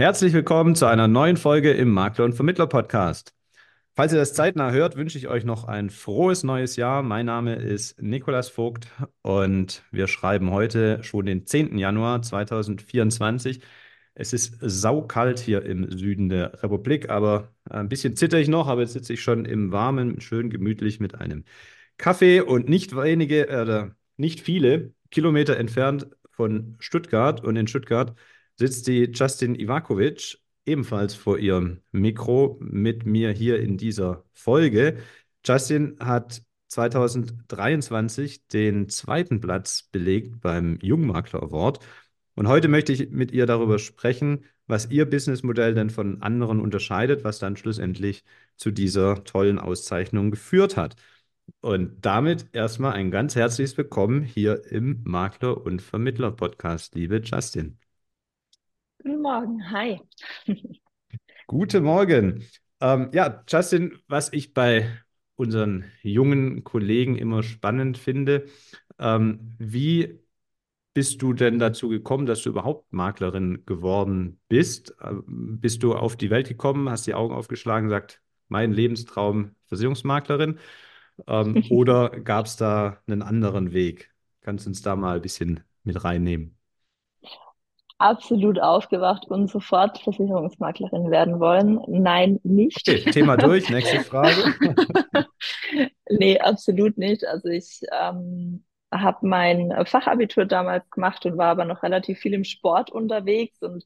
Herzlich willkommen zu einer neuen Folge im Makler- und Vermittler-Podcast. Falls ihr das zeitnah hört, wünsche ich euch noch ein frohes neues Jahr. Mein Name ist Nikolas Vogt und wir schreiben heute schon den 10. Januar 2024. Es ist saukalt hier im Süden der Republik, aber ein bisschen zitter ich noch, aber jetzt sitze ich schon im Warmen, schön gemütlich mit einem Kaffee und nicht wenige oder äh, nicht viele Kilometer entfernt von Stuttgart. Und in Stuttgart sitzt die Justin Ivakovic ebenfalls vor ihrem Mikro mit mir hier in dieser Folge. Justin hat 2023 den zweiten Platz belegt beim Jungmakler Award. Und heute möchte ich mit ihr darüber sprechen, was ihr Businessmodell denn von anderen unterscheidet, was dann schlussendlich zu dieser tollen Auszeichnung geführt hat. Und damit erstmal ein ganz herzliches Willkommen hier im Makler- und Vermittler-Podcast, liebe Justin. Guten Morgen, hi. Guten Morgen. Ähm, ja, Justin, was ich bei unseren jungen Kollegen immer spannend finde, ähm, wie bist du denn dazu gekommen, dass du überhaupt Maklerin geworden bist? Ähm, bist du auf die Welt gekommen, hast die Augen aufgeschlagen, gesagt, mein Lebenstraum Versicherungsmaklerin? Ähm, oder gab es da einen anderen Weg? Kannst du uns da mal ein bisschen mit reinnehmen? Absolut aufgewacht und sofort Versicherungsmaklerin werden wollen. Nein, nicht. Okay, Thema durch. Nächste Frage. nee, absolut nicht. Also ich ähm, habe mein Fachabitur damals gemacht und war aber noch relativ viel im Sport unterwegs und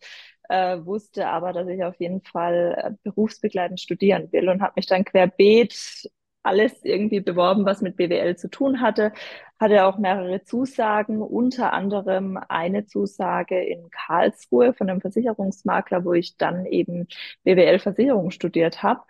äh, wusste aber, dass ich auf jeden Fall äh, berufsbegleitend studieren will und habe mich dann querbeet alles irgendwie beworben, was mit BWL zu tun hatte. Hatte auch mehrere Zusagen, unter anderem eine Zusage in Karlsruhe von einem Versicherungsmakler, wo ich dann eben BWL-Versicherung studiert habe.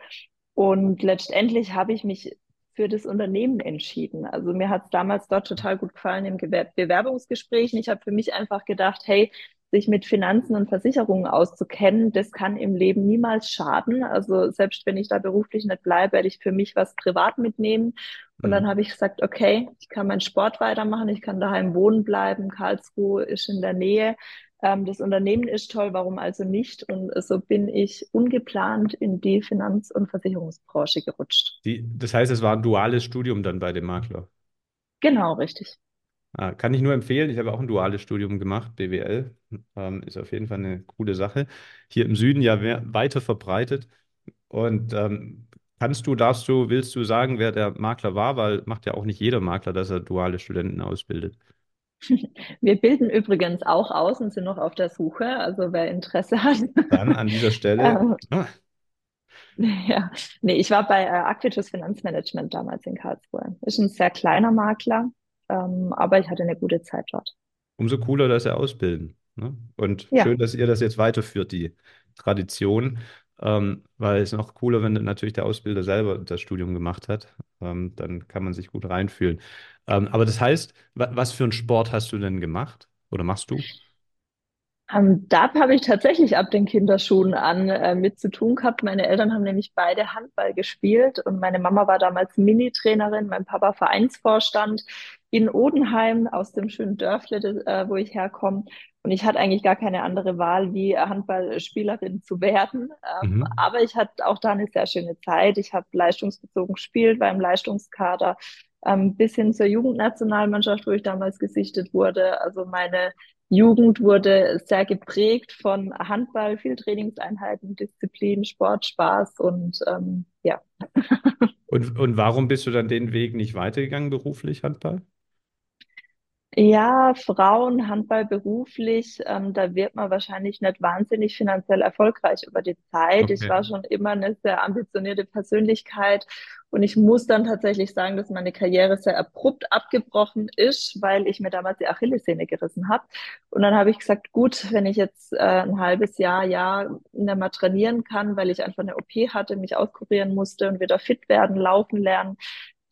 Und letztendlich habe ich mich für das Unternehmen entschieden. Also mir hat es damals dort total gut gefallen im Bewerbungsgespräch. Ich habe für mich einfach gedacht, hey, sich mit Finanzen und Versicherungen auszukennen, das kann im Leben niemals schaden. Also selbst wenn ich da beruflich nicht bleibe, werde ich für mich was privat mitnehmen. Und dann mhm. habe ich gesagt, okay, ich kann meinen Sport weitermachen, ich kann daheim wohnen bleiben, Karlsruhe ist in der Nähe. Ähm, das Unternehmen ist toll, warum also nicht? Und so bin ich ungeplant in die Finanz- und Versicherungsbranche gerutscht. Die, das heißt, es war ein duales Studium dann bei dem Makler? Genau, richtig. Ah, kann ich nur empfehlen. Ich habe auch ein duales Studium gemacht, BWL. Ähm, ist auf jeden Fall eine coole Sache. Hier im Süden ja weiter verbreitet. Und ähm, kannst du, darfst du, willst du sagen, wer der Makler war? Weil macht ja auch nicht jeder Makler, dass er duale Studenten ausbildet. Wir bilden übrigens auch aus und sind noch auf der Suche. Also wer Interesse hat. Dann an dieser Stelle. ah. Ja, nee, ich war bei äh, Actitus Finanzmanagement damals in Karlsruhe. Ist ein sehr kleiner Makler, ähm, aber ich hatte eine gute Zeit dort. Umso cooler, dass sie ausbilden. Ne? Und ja. schön, dass ihr das jetzt weiterführt, die Tradition. Ähm, weil es noch cooler, wenn natürlich der Ausbilder selber das Studium gemacht hat. Ähm, dann kann man sich gut reinfühlen. Ähm, aber das heißt, was für einen Sport hast du denn gemacht oder machst du? Um, da habe ich tatsächlich ab den Kinderschuhen an äh, mit zu tun gehabt. Meine Eltern haben nämlich beide Handball gespielt und meine Mama war damals Mini-Trainerin, mein Papa Vereinsvorstand in Odenheim aus dem schönen Dörfle, äh, wo ich herkomme. Und ich hatte eigentlich gar keine andere Wahl, wie Handballspielerin zu werden. Ähm, mhm. Aber ich hatte auch da eine sehr schöne Zeit. Ich habe leistungsbezogen gespielt, war im Leistungskader ähm, bis hin zur Jugendnationalmannschaft, wo ich damals gesichtet wurde. Also meine Jugend wurde sehr geprägt von Handball, viel Trainingseinheiten, Disziplin, Sport, Spaß und ähm, ja. Und, und warum bist du dann den Weg nicht weitergegangen beruflich, Handball? Ja, Frauen, Handball beruflich, ähm, da wird man wahrscheinlich nicht wahnsinnig finanziell erfolgreich über die Zeit. Okay. Ich war schon immer eine sehr ambitionierte Persönlichkeit und ich muss dann tatsächlich sagen, dass meine Karriere sehr abrupt abgebrochen ist, weil ich mir damals die Achillessehne gerissen habe. Und dann habe ich gesagt, gut, wenn ich jetzt äh, ein halbes Jahr, ja, nicht mehr trainieren kann, weil ich einfach eine OP hatte, mich auskurieren musste und wieder fit werden, laufen lernen,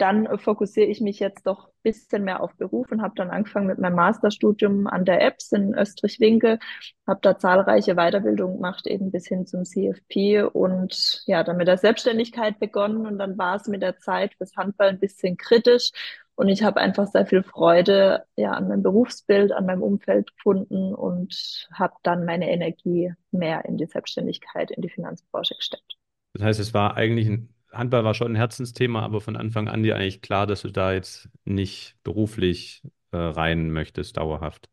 dann fokussiere ich mich jetzt doch ein bisschen mehr auf Beruf und habe dann angefangen mit meinem Masterstudium an der EBS in Österreich-Winkel, habe da zahlreiche Weiterbildungen gemacht, eben bis hin zum CFP und ja, dann mit der Selbstständigkeit begonnen und dann war es mit der Zeit fürs Handball ein bisschen kritisch Und ich habe einfach sehr viel Freude ja, an meinem Berufsbild, an meinem Umfeld gefunden und habe dann meine Energie mehr in die Selbstständigkeit, in die Finanzbranche gesteckt. Das heißt, es war eigentlich ein Handball war schon ein Herzensthema, aber von Anfang an dir eigentlich klar, dass du da jetzt nicht beruflich äh, rein möchtest, dauerhaft.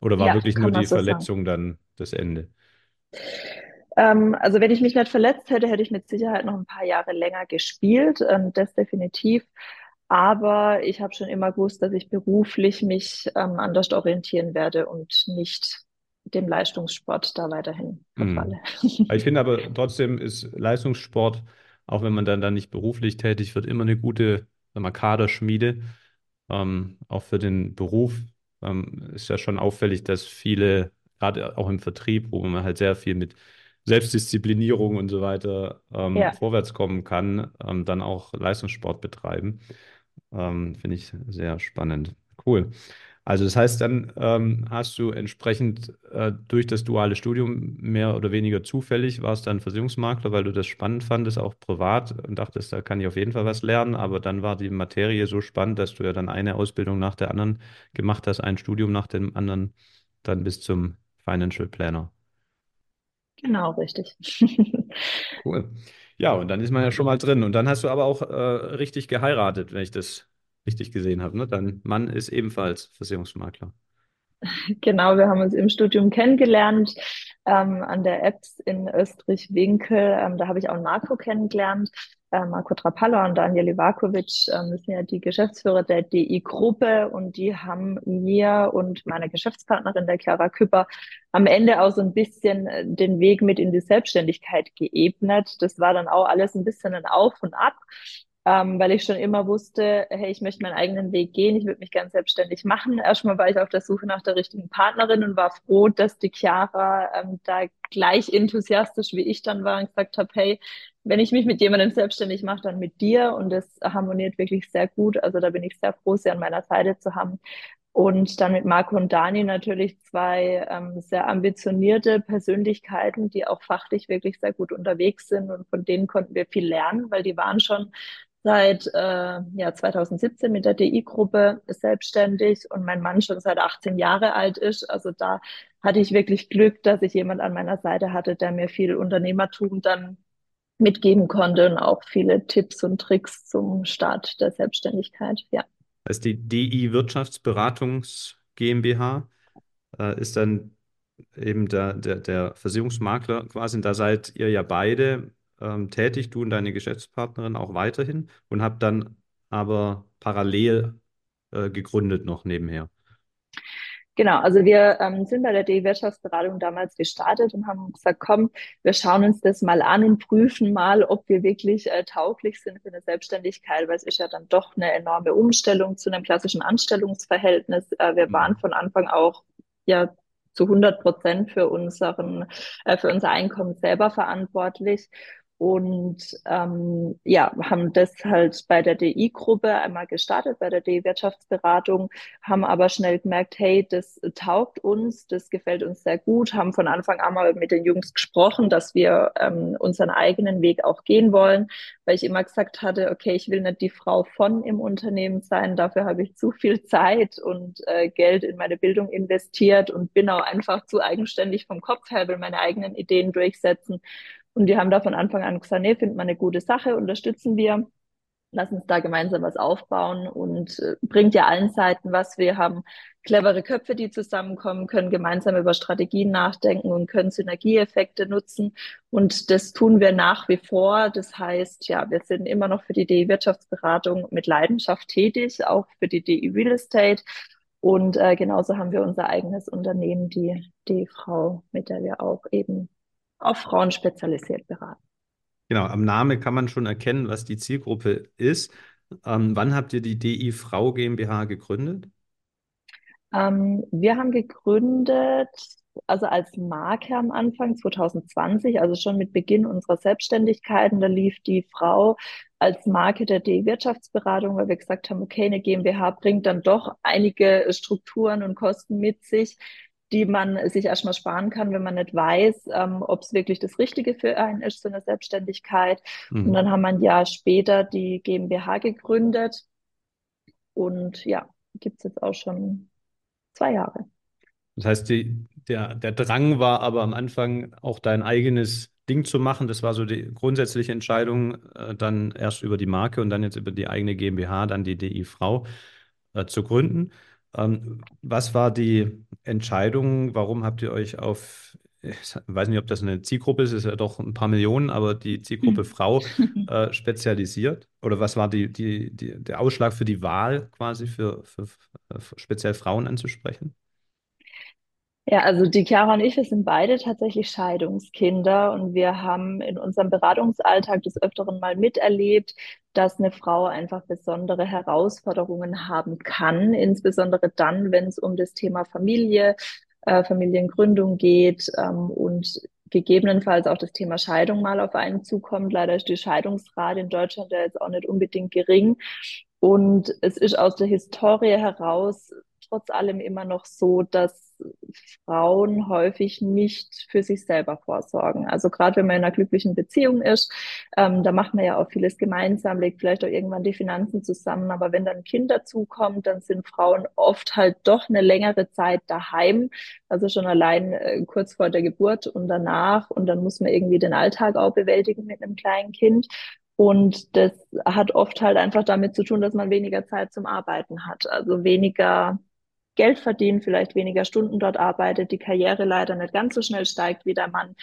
Oder war Ja, wirklich nur die so sagen. Verletzung dann das Ende? Ähm, also wenn ich mich nicht verletzt hätte, hätte ich mit Sicherheit noch ein paar Jahre länger gespielt, ähm, das definitiv. Aber ich habe schon immer gewusst, dass ich beruflich mich ähm, anders orientieren werde und nicht dem Leistungssport da weiterhin Mhm. verfalle. Ich finde aber trotzdem ist Leistungssport, auch wenn man dann, dann nicht beruflich tätig wird, immer eine gute, sag mal, Kaderschmiede. Ähm, auch für den Beruf ähm, ist ja schon auffällig, dass viele, gerade auch im Vertrieb, wo man halt sehr viel mit Selbstdisziplinierung und so weiter ähm, Ja. vorwärts kommen kann, ähm, dann auch Leistungssport betreiben. Ähm, finde ich sehr spannend. Cool. Also das heißt, dann ähm, hast du entsprechend äh, durch das duale Studium mehr oder weniger zufällig, warst dann Versicherungsmakler, weil du das spannend fandest, auch privat und dachtest, da kann ich auf jeden Fall was lernen. Aber dann war die Materie so spannend, dass du ja dann eine Ausbildung nach der anderen gemacht hast, ein Studium nach dem anderen, dann bis zum Financial Planner. Genau, richtig. Cool. Ja, und dann ist man ja schon mal drin. Und dann hast du aber auch äh, richtig geheiratet, wenn ich das richtig gesehen habe, ne? Dein Mann ist ebenfalls Versicherungsmakler. Genau, wir haben uns im Studium kennengelernt, ähm, an der EBS in Österreich-Winkel. Ähm, da habe ich auch Marco kennengelernt, äh, Marco Trapalla und Daniel Ivakovic. Ähm, sind ja die Geschäftsführer der DI-Gruppe und die haben mir und meiner Geschäftspartnerin, der Clara Küpper, am Ende auch so ein bisschen äh, den Weg mit in die Selbstständigkeit geebnet. Das war dann auch alles ein bisschen ein Auf und Ab ähm, weil ich schon immer wusste, hey, ich möchte meinen eigenen Weg gehen, ich würde mich gern selbstständig machen. Erstmal war ich auf der Suche nach der richtigen Partnerin und war froh, dass die Chiara ähm, da gleich enthusiastisch wie ich dann war und gesagt habe, hey, wenn ich mich mit jemandem selbstständig mache, dann mit dir und das harmoniert wirklich sehr gut. Also da bin ich sehr froh, sie an meiner Seite zu haben. Und dann mit Marco und Dani natürlich zwei ähm, sehr ambitionierte Persönlichkeiten, die auch fachlich wirklich sehr gut unterwegs sind. Und von denen konnten wir viel lernen, weil die waren schon seit äh, ja, 2017 mit der DI-Gruppe selbstständig und mein Mann schon seit 18 Jahre alt ist. Also da hatte ich wirklich Glück, dass ich jemand an meiner Seite hatte, der mir viel Unternehmertum dann mitgeben konnte und auch viele Tipps und Tricks zum Start der Selbstständigkeit. Ja. Das ist die DI Wirtschaftsberatungs GmbH, äh, ist dann eben der, der, der Versicherungsmakler quasi. Und da seid ihr ja beide ähm, tätig, du und deine Geschäftspartnerin auch weiterhin und habt dann aber parallel äh, gegründet noch nebenher. Genau, also wir ähm, sind bei der DE-Wirtschaftsberatung damals gestartet und haben gesagt, komm, wir schauen uns das mal an und prüfen mal, ob wir wirklich äh, tauglich sind für eine Selbstständigkeit, weil es ist ja dann doch eine enorme Umstellung zu einem klassischen Anstellungsverhältnis. Äh, wir waren Mhm. von Anfang auch ja zu 100 Prozent für unseren, äh, für unser Einkommen selber verantwortlich. Und ähm, ja, haben das halt bei der DI-Gruppe einmal gestartet, bei der DI-Wirtschaftsberatung haben aber schnell gemerkt, hey, das taugt uns, das gefällt uns sehr gut, haben von Anfang an mal mit den Jungs gesprochen, dass wir ähm, unseren eigenen Weg auch gehen wollen, weil ich immer gesagt hatte, okay, ich will nicht die Frau von im Unternehmen sein, dafür habe ich zu viel Zeit und äh, Geld in meine Bildung investiert und bin auch einfach zu eigenständig vom Kopf her, will meine eigenen Ideen durchsetzen. Und die haben da von Anfang an gesagt, nee, finden wir eine gute Sache, unterstützen wir lass uns da gemeinsam was aufbauen und äh, bringt ja allen Seiten was. Wir haben clevere Köpfe, die zusammenkommen, können gemeinsam über Strategien nachdenken und können Synergieeffekte nutzen. Und das tun wir nach wie vor. Das heißt, ja, wir sind immer noch für die DI Wirtschaftsberatung mit Leidenschaft tätig, auch für die DI Real Estate. Und äh, genauso haben wir unser eigenes Unternehmen, die die Frau, mit der wir auch eben auf Frauen spezialisiert beraten. Genau, am Namen kann man schon erkennen, was die Zielgruppe ist. Ähm, wann habt ihr die DI Frau GmbH gegründet? Ähm, wir haben gegründet, also als Marke am Anfang 2020, also schon mit Beginn unserer Selbstständigkeit. Und da lief die Frau als Marke der D-Wirtschaftsberatung, weil wir gesagt haben, okay, eine GmbH bringt dann doch einige Strukturen und Kosten mit sich, die man sich erstmal sparen kann, wenn man nicht weiß, ähm, ob es wirklich das Richtige für einen ist, so eine Selbstständigkeit. Und Mhm. dann haben wir ein Jahr später die GmbH gegründet und ja, gibt es jetzt auch schon zwei Jahre. Das heißt, die, der, der Drang war aber am Anfang auch dein eigenes Ding zu machen. Das war so die grundsätzliche Entscheidung, äh, dann erst über die Marke und dann jetzt über die eigene GmbH, dann die DI Frau äh, zu gründen. Ähm, was war die Entscheidung? Warum habt ihr euch auf, ich weiß nicht, ob das eine Zielgruppe ist, ist ja doch ein paar Millionen, aber die Zielgruppe Frau äh, spezialisiert? Oder was war die, die, die, der Ausschlag für die Wahl quasi für, für, für speziell Frauen anzusprechen? Ja, also die Chiara und ich, wir sind beide tatsächlich Scheidungskinder und wir haben in unserem Beratungsalltag des Öfteren mal miterlebt, dass eine Frau einfach besondere Herausforderungen haben kann, insbesondere dann, wenn es um das Thema Familie, äh, Familiengründung geht ähm, und gegebenenfalls auch das Thema Scheidung mal auf einen zukommt. Leider ist die Scheidungsrate in Deutschland ja jetzt auch nicht unbedingt gering. Und es ist aus der Historie heraus trotz allem immer noch so, dass Frauen häufig nicht für sich selber vorsorgen. Also gerade wenn man in einer glücklichen Beziehung ist, ähm, da macht man ja auch vieles gemeinsam, legt vielleicht auch irgendwann die Finanzen zusammen. Aber wenn dann ein Kind dazukommt, dann sind Frauen oft halt doch eine längere Zeit daheim. Also schon allein äh, kurz vor der Geburt und danach. Und dann muss man irgendwie den Alltag auch bewältigen mit einem kleinen Kind. Und das hat oft halt einfach damit zu tun, dass man weniger Zeit zum Arbeiten hat. Also weniger Geld verdient, vielleicht weniger Stunden dort arbeitet, die Karriere leider nicht ganz so schnell steigt wie der Mann.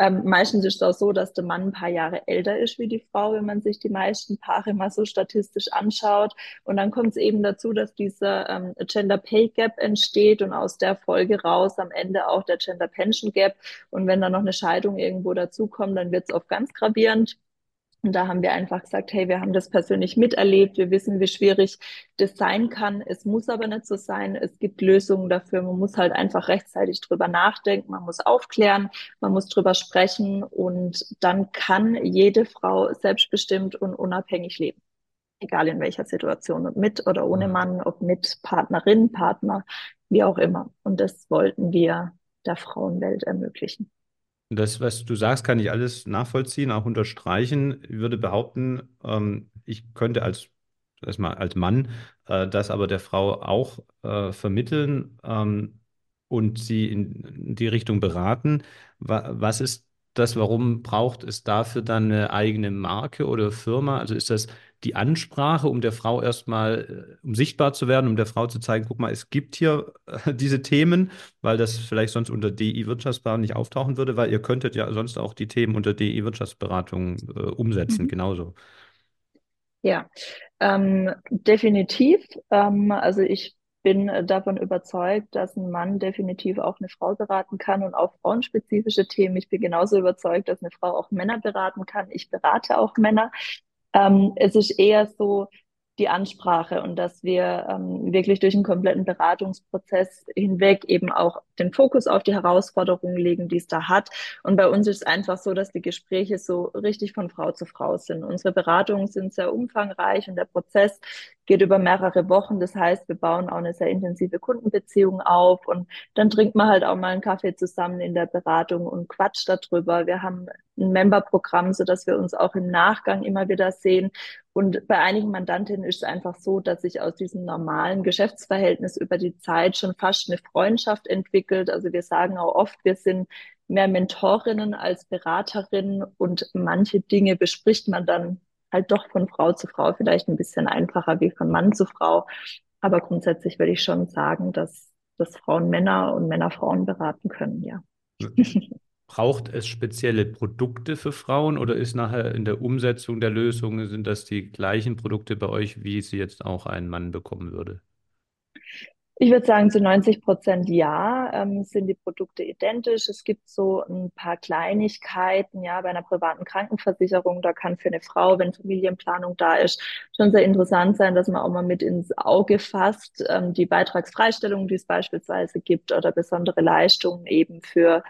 Ähm, meistens ist es auch so, dass der Mann ein paar Jahre älter ist wie die Frau, wenn man sich die meisten Paare mal so statistisch anschaut. Und dann kommt es eben dazu, dass dieser ähm, Gender Pay Gap entsteht und aus der Folge raus am Ende auch der Gender Pension Gap. Und wenn dann noch eine Scheidung irgendwo dazukommt, dann wird es oft ganz gravierend. Und da haben wir einfach gesagt, hey, wir haben das persönlich miterlebt, wir wissen, wie schwierig das sein kann. Es muss aber nicht so sein. Es gibt Lösungen dafür. Man muss halt einfach rechtzeitig drüber nachdenken, man muss aufklären, man muss drüber sprechen und dann kann jede Frau selbstbestimmt und unabhängig leben. Egal in welcher Situation, ob mit oder ohne Mann, ob mit Partnerin, Partner, wie auch immer. Und das wollten wir der Frauenwelt ermöglichen. Das, was du sagst, kann ich alles nachvollziehen, auch unterstreichen. Ich würde behaupten, ähm, ich könnte als, erstmal als Mann äh, das aber der Frau auch äh, vermitteln ähm, und sie in die Richtung beraten. Wa was ist das, warum braucht es dafür dann eine eigene Marke oder Firma? Also ist das die Ansprache, um der Frau erstmal, äh, um sichtbar zu werden, um der Frau zu zeigen, guck mal, es gibt hier äh, diese Themen, weil das vielleicht sonst unter DI Wirtschaftsberatung nicht auftauchen würde, weil ihr könntet ja sonst auch die Themen unter DI Wirtschaftsberatung äh, umsetzen, mhm. genauso. Ja, ähm, definitiv. Ähm, also ich bin davon überzeugt, dass ein Mann definitiv auch eine Frau beraten kann und auch frauenspezifische Themen. Ich bin genauso überzeugt, dass eine Frau auch Männer beraten kann. Ich berate auch Männer. Ähm, es ist eher so, die Ansprache und dass wir ähm, wirklich durch einen kompletten Beratungsprozess hinweg eben auch den Fokus auf die Herausforderungen legen, die es da hat. Und bei uns ist es einfach so, dass die Gespräche so richtig von Frau zu Frau sind. Unsere Beratungen sind sehr umfangreich und der Prozess geht über mehrere Wochen. Das heißt, wir bauen auch eine sehr intensive Kundenbeziehung auf und dann trinkt man halt auch mal einen Kaffee zusammen in der Beratung und quatscht darüber. Wir haben ein Memberprogramm, so dass wir uns auch im Nachgang immer wieder sehen. Und bei einigen Mandantinnen ist es einfach so, dass sich aus diesem normalen Geschäftsverhältnis über die Zeit schon fast eine Freundschaft entwickelt. Also wir sagen auch oft, wir sind mehr Mentorinnen als Beraterinnen und manche Dinge bespricht man dann halt doch von Frau zu Frau vielleicht ein bisschen einfacher wie von Mann zu Frau. Aber grundsätzlich würde ich schon sagen, dass, dass Frauen Männer und Männer Frauen beraten können, ja. Braucht es spezielle Produkte für Frauen oder ist nachher in der Umsetzung der Lösungen, sind das die gleichen Produkte bei euch, wie sie jetzt auch ein Mann bekommen würde? Ich würde sagen, zu 90 Prozent ja, ähm, sind die Produkte identisch. Es gibt so ein paar Kleinigkeiten, ja, bei einer privaten Krankenversicherung, da kann für eine Frau, wenn Familienplanung da ist, schon sehr interessant sein, dass man auch mal mit ins Auge fasst, ähm, die Beitragsfreistellung, die es beispielsweise gibt oder besondere Leistungen eben für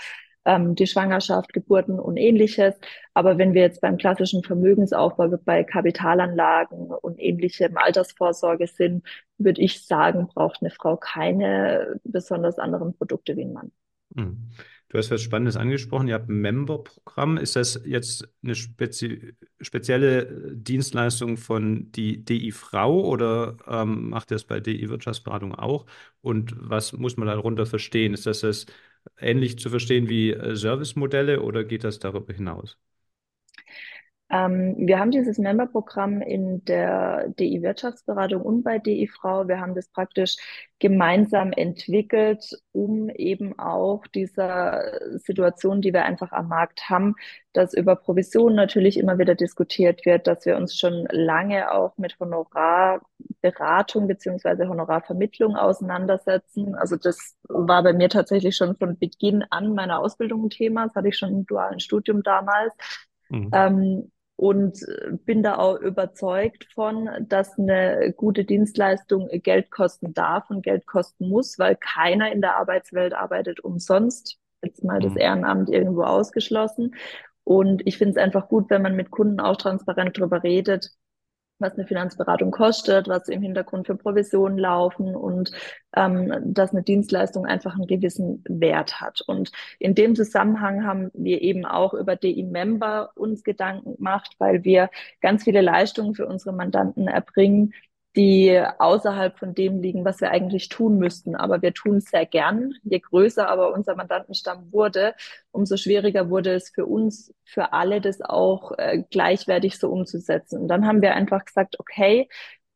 ähm, die Schwangerschaft, Geburten und ähnliches. Aber wenn wir jetzt beim klassischen Vermögensaufbau, bei Kapitalanlagen und ähnlichem Altersvorsorge sind, würde ich sagen, braucht eine Frau keine besonders anderen Produkte wie ein Mann. Hm. Du hast was Spannendes angesprochen. Ihr habt ein Member-Programm. Ist das jetzt eine spezi spezielle Dienstleistung von die DI Frau oder ähm, macht ihr das bei DI Wirtschaftsberatung auch? Und was muss man darunter verstehen? Ist das, das ähnlich zu verstehen wie äh, Servicemodelle oder geht das darüber hinaus? Ähm, wir haben dieses Memberprogramm in der DI Wirtschaftsberatung und bei DI Frau. Wir haben das praktisch gemeinsam entwickelt, um eben auch dieser Situation, die wir einfach am Markt haben, dass über Provisionen natürlich immer wieder diskutiert wird, dass wir uns schon lange auch mit Honorarberatung beziehungsweise Honorarvermittlung auseinandersetzen. Also das war bei mir tatsächlich schon von Beginn an meiner Ausbildung ein Thema. Das hatte ich schon im dualen Studium damals. Mhm. Ähm, und bin da auch überzeugt von, dass eine gute Dienstleistung Geld kosten darf und Geld kosten muss, weil keiner in der Arbeitswelt arbeitet umsonst. Jetzt mal das mhm. Ehrenamt irgendwo ausgeschlossen. Und ich finde es einfach gut, wenn man mit Kunden auch transparent darüber redet, was eine Finanzberatung kostet, was im Hintergrund für Provisionen laufen und ähm, dass eine Dienstleistung einfach einen gewissen Wert hat. Und in dem Zusammenhang haben wir eben auch über DI Member uns Gedanken gemacht, weil wir ganz viele Leistungen für unsere Mandanten erbringen, die außerhalb von dem liegen, was wir eigentlich tun müssten. Aber wir tun es sehr gern. Je größer aber unser Mandantenstamm wurde, umso schwieriger wurde es für uns, für alle, das auch äh, gleichwertig so umzusetzen. Und dann haben wir einfach gesagt, okay,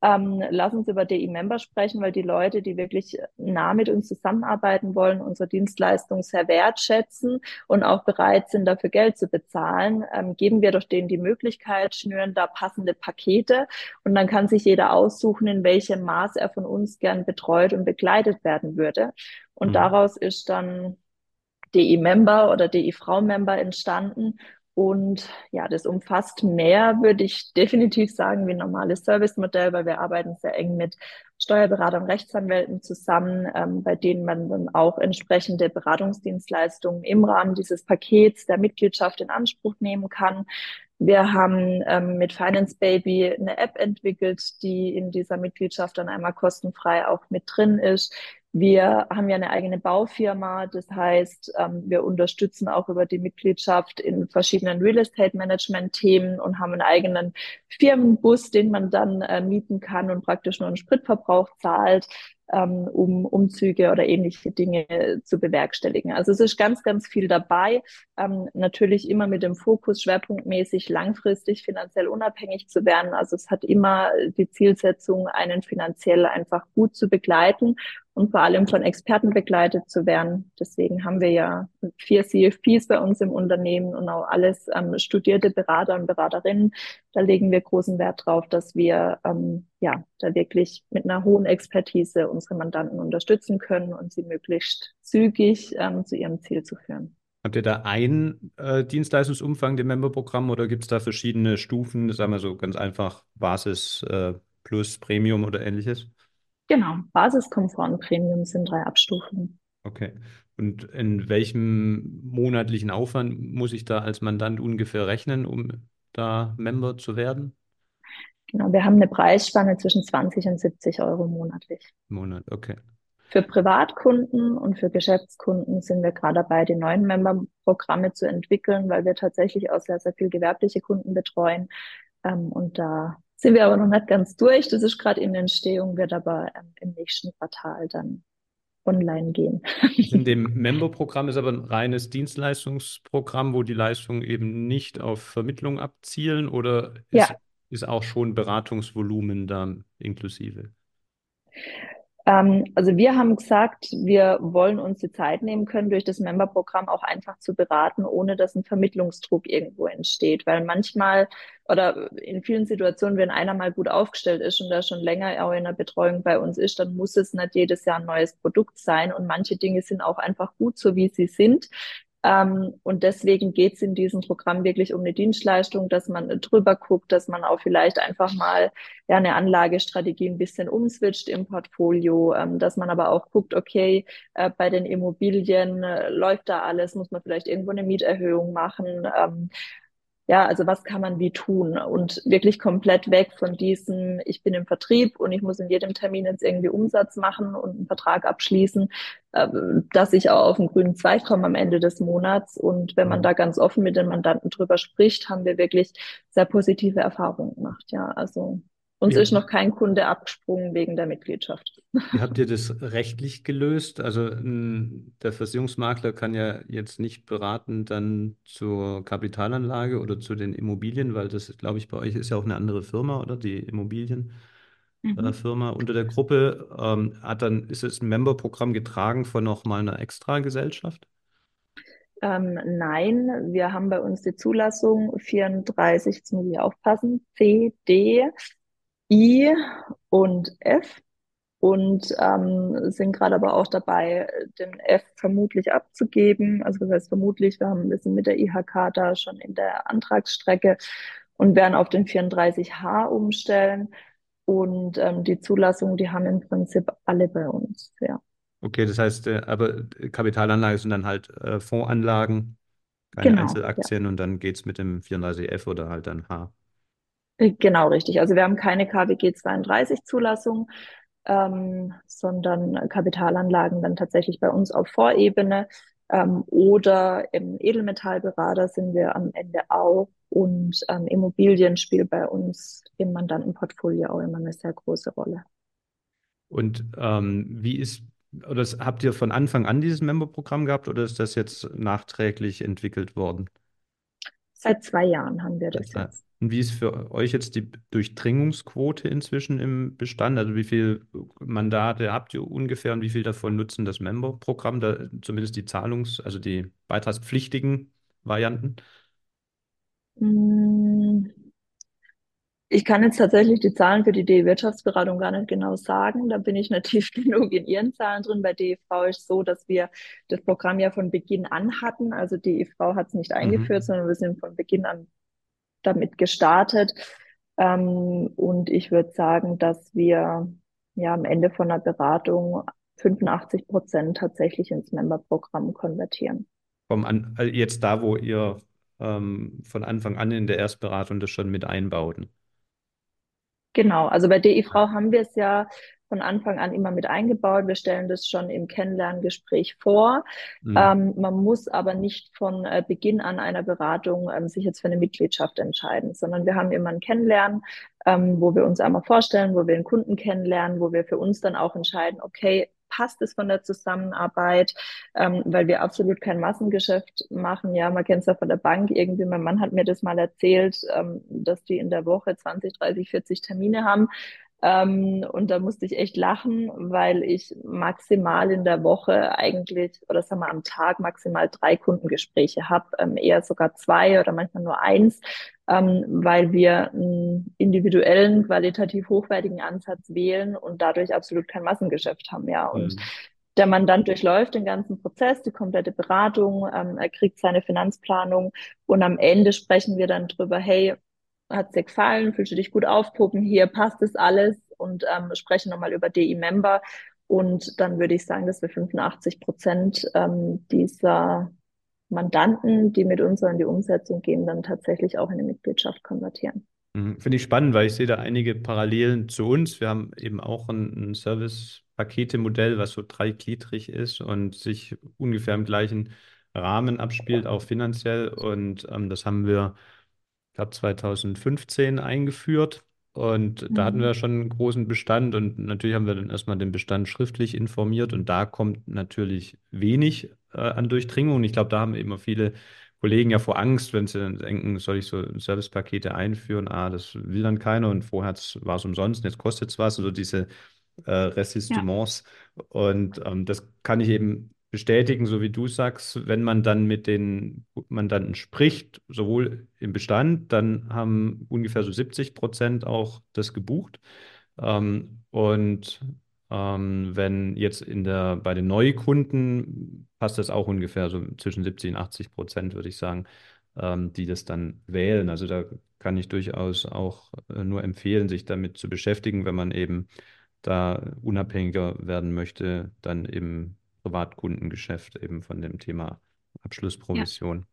ähm, lass uns über DI-Member sprechen, weil die Leute, die wirklich nah mit uns zusammenarbeiten wollen, unsere Dienstleistung sehr wertschätzen und auch bereit sind, dafür Geld zu bezahlen, ähm, geben wir doch denen die Möglichkeit, schnüren da passende Pakete und dann kann sich jeder aussuchen, in welchem Maß er von uns gern betreut und begleitet werden würde. Und mhm. daraus ist dann DI-Member oder DI-Frau-Member entstanden. Und ja, das umfasst mehr, würde ich definitiv sagen, wie ein normales Servicemodell, weil wir arbeiten sehr eng mit Steuerberatern, Rechtsanwälten zusammen, ähm, bei denen man dann auch entsprechende Beratungsdienstleistungen im Rahmen dieses Pakets der Mitgliedschaft in Anspruch nehmen kann. Wir haben ähm, mit Finance Baby eine App entwickelt, die in dieser Mitgliedschaft dann einmal kostenfrei auch mit drin ist. Wir haben ja eine eigene Baufirma, das heißt, ähm, wir unterstützen auch über die Mitgliedschaft in verschiedenen Real Estate Management Themen und haben einen eigenen Firmenbus, den man dann äh, mieten kann und praktisch nur einen Spritverbrauch zahlt ähm, um Umzüge oder ähnliche Dinge zu bewerkstelligen. Also es ist ganz, ganz viel dabei. Ähm, natürlich immer mit dem Fokus schwerpunktmäßig langfristig finanziell unabhängig zu werden. Also es hat immer die Zielsetzung, einen finanziell einfach gut zu begleiten und vor allem von Experten begleitet zu werden. Deswegen haben wir ja vier CFPs bei uns im Unternehmen und auch alles ähm, studierte Berater und Beraterinnen. Da legen wir großen Wert drauf, dass wir ähm, ja da wirklich mit einer hohen Expertise unsere Mandanten unterstützen können und sie möglichst zügig ähm, zu ihrem Ziel zu führen. Habt ihr da einen äh, Dienstleistungsumfang dem Memberprogramm oder gibt es da verschiedene Stufen, sagen wir so ganz einfach Basis äh, plus Premium oder ähnliches? Genau, Basis, Komfort und Premium sind drei Abstufungen. Okay. Und in welchem monatlichen Aufwand muss ich da als Mandant ungefähr rechnen, um da Member zu werden? Genau, wir haben eine Preisspanne zwischen 20 und 70 Euro monatlich. Monat, okay. Für Privatkunden und für Geschäftskunden sind wir gerade dabei, die neuen Member-Programme zu entwickeln, weil wir tatsächlich auch sehr, sehr viel gewerbliche Kunden betreuen. Ähm, und da sind wir aber noch nicht ganz durch. Das ist gerade in Entstehung, wird aber ähm, im nächsten Quartal dann online gehen. In dem Member-Programm ist aber ein reines Dienstleistungsprogramm, wo die Leistungen eben nicht auf Vermittlung abzielen oder ist, ja. ist auch schon Beratungsvolumen dann inklusive? Ähm, also wir haben gesagt, wir wollen uns die Zeit nehmen können, durch das Memberprogramm auch einfach zu beraten, ohne dass ein Vermittlungsdruck irgendwo entsteht. Weil manchmal oder in vielen Situationen, wenn einer mal gut aufgestellt ist und da schon länger auch in der Betreuung bei uns ist, dann muss es nicht jedes Jahr ein neues Produkt sein. Und manche Dinge sind auch einfach gut so, wie sie sind. Ähm, und deswegen geht es in diesem Programm wirklich um eine Dienstleistung, dass man drüber guckt, dass man auch vielleicht einfach mal ja, eine Anlagestrategie ein bisschen umswitcht im Portfolio, ähm, dass man aber auch guckt, okay, äh, bei den Immobilien äh, läuft da alles, muss man vielleicht irgendwo eine Mieterhöhung machen. Ähm, ja, also was kann man wie tun und wirklich komplett weg von diesem, ich bin im Vertrieb und ich muss in jedem Termin jetzt irgendwie Umsatz machen und einen Vertrag abschließen, äh, dass ich auch auf den grünen Zweig komme am Ende des Monats. Und wenn man Mhm. da ganz offen mit den Mandanten drüber spricht, haben wir wirklich sehr positive Erfahrungen gemacht. Ja, also uns Wie, ist noch kein Kunde abgesprungen wegen der Mitgliedschaft. Wie habt ihr das rechtlich gelöst? Also n, der Versicherungsmakler kann ja jetzt nicht beraten dann zur Kapitalanlage oder zu den Immobilien, weil das, glaube ich, bei euch ist ja auch eine andere Firma, oder? Die Immobilienfirma äh, Mhm. Firma unter der Gruppe. Ähm, hat dann, ist es ein Memberprogramm getragen von nochmal einer Extra-Gesellschaft? Ähm, nein, wir haben bei uns die Zulassung 34, jetzt muss ich aufpassen, C, D, I und F und ähm, sind gerade aber auch dabei, den F vermutlich abzugeben. Also das heißt vermutlich, wir haben, wir sind mit der IHK da schon in der Antragsstrecke und werden auf den 34H umstellen. Und ähm, die Zulassung, die haben im Prinzip alle bei uns, ja. Okay, das heißt, äh, aber Kapitalanlage sind dann halt äh, Fondsanlagen, keine Genau, ja. Einzelaktien und dann geht es mit dem 34F oder halt dann H. Äh, Genau, richtig. Also wir haben keine KWG 32 Zulassung, ähm, sondern Kapitalanlagen dann tatsächlich bei uns auf Vorebene. Ähm, oder im Edelmetallberater sind wir am Ende auch. Und ähm, Immobilien spielt bei uns im Mandantenportfolio auch immer eine sehr große Rolle. Und ähm, wie ist, oder habt ihr von Anfang an dieses Memberprogramm gehabt oder ist das jetzt nachträglich entwickelt worden? Seit zwei Jahren haben wir das jetzt. Und wie ist für euch jetzt die Durchdringungsquote inzwischen im Bestand? Also wie viel Mandate habt ihr ungefähr und wie viel davon nutzen das Memberprogramm, da zumindest die Zahlungs-, also die beitragspflichtigen Varianten? Mm, Ich kann jetzt tatsächlich die Zahlen für die DE-Wirtschaftsberatung gar nicht genau sagen. Da bin ich natürlich genug in Ihren Zahlen drin. Bei DEV ist so, dass wir das Programm ja von Beginn an hatten. Also DEV hat es nicht eingeführt, Mhm. sondern wir sind von Beginn an damit gestartet. Ähm, und ich würde sagen, dass wir ja am Ende von der Beratung 85 Prozent tatsächlich ins Memberprogramm konvertieren. Vom an, äh, jetzt da, wo ihr ähm, von Anfang an in der Erstberatung das schon mit einbauten. Genau, also bei DIV haben wir es ja von Anfang an immer mit eingebaut. Wir stellen das schon im Kennenlerngespräch vor. Mhm. Ähm, man muss aber nicht von äh, Beginn an einer Beratung ähm, sich jetzt für eine Mitgliedschaft entscheiden, sondern wir haben immer ein Kennenlernen, ähm, wo wir uns einmal vorstellen, wo wir den Kunden kennenlernen, wo wir für uns dann auch entscheiden, okay, passt es von der Zusammenarbeit, ähm, weil wir absolut kein Massengeschäft machen. Ja, man kennt es ja von der Bank irgendwie. Mein Mann hat mir das mal erzählt, ähm, dass die in der Woche 20, 30, 40 Termine haben. Ähm, und da musste ich echt lachen, weil ich maximal in der Woche eigentlich, oder sagen wir am Tag maximal drei Kundengespräche habe, ähm, eher sogar zwei oder manchmal nur eins, ähm, weil wir einen individuellen, qualitativ hochwertigen Ansatz wählen und dadurch absolut kein Massengeschäft haben, ja. Und Mhm. der Mandant durchläuft den ganzen Prozess, die komplette Beratung, ähm, er kriegt seine Finanzplanung und am Ende sprechen wir dann drüber, hey, hat es dir gefallen, fühlst du dich gut aufpuppen, hier passt es alles und ähm, sprechen nochmal über DI-Member und dann würde ich sagen, dass wir 85 Prozent ähm, dieser Mandanten, die mit uns in die Umsetzung gehen, dann tatsächlich auch in eine Mitgliedschaft konvertieren. Mhm. Finde ich spannend, weil ich sehe da einige Parallelen zu uns. Wir haben eben auch ein, ein Service-Pakete-Modell, was so dreigliedrig ist und sich ungefähr im gleichen Rahmen abspielt, auch finanziell. Und ähm, das haben wir, glaube, 2015 eingeführt. Und da hatten wir Mhm. schon einen großen Bestand und natürlich haben wir dann erstmal den Bestand schriftlich informiert und da kommt natürlich wenig äh, an Durchdringung. Und ich glaube, da haben eben auch viele Kollegen ja vor Angst, wenn sie dann denken, soll ich so Servicepakete einführen? Ah, das will dann keiner und vorher war es umsonst, und jetzt kostet es was. Also diese äh, Ja, Resistiments. Und ähm, das kann ich eben bestätigen, so wie du sagst, wenn man dann mit den Mandanten spricht, sowohl im Bestand, dann haben ungefähr so 70 Prozent auch das gebucht. Ähm, und ähm, wenn jetzt in der, bei den Neukunden passt das auch ungefähr so zwischen 70 und 80 Prozent, würde ich sagen, ähm, die das dann wählen. Also da kann ich durchaus auch äh, nur empfehlen, sich damit zu beschäftigen, wenn man eben da unabhängiger werden möchte, dann im Privatkundengeschäft eben von dem Thema ja. Abschlussprovision.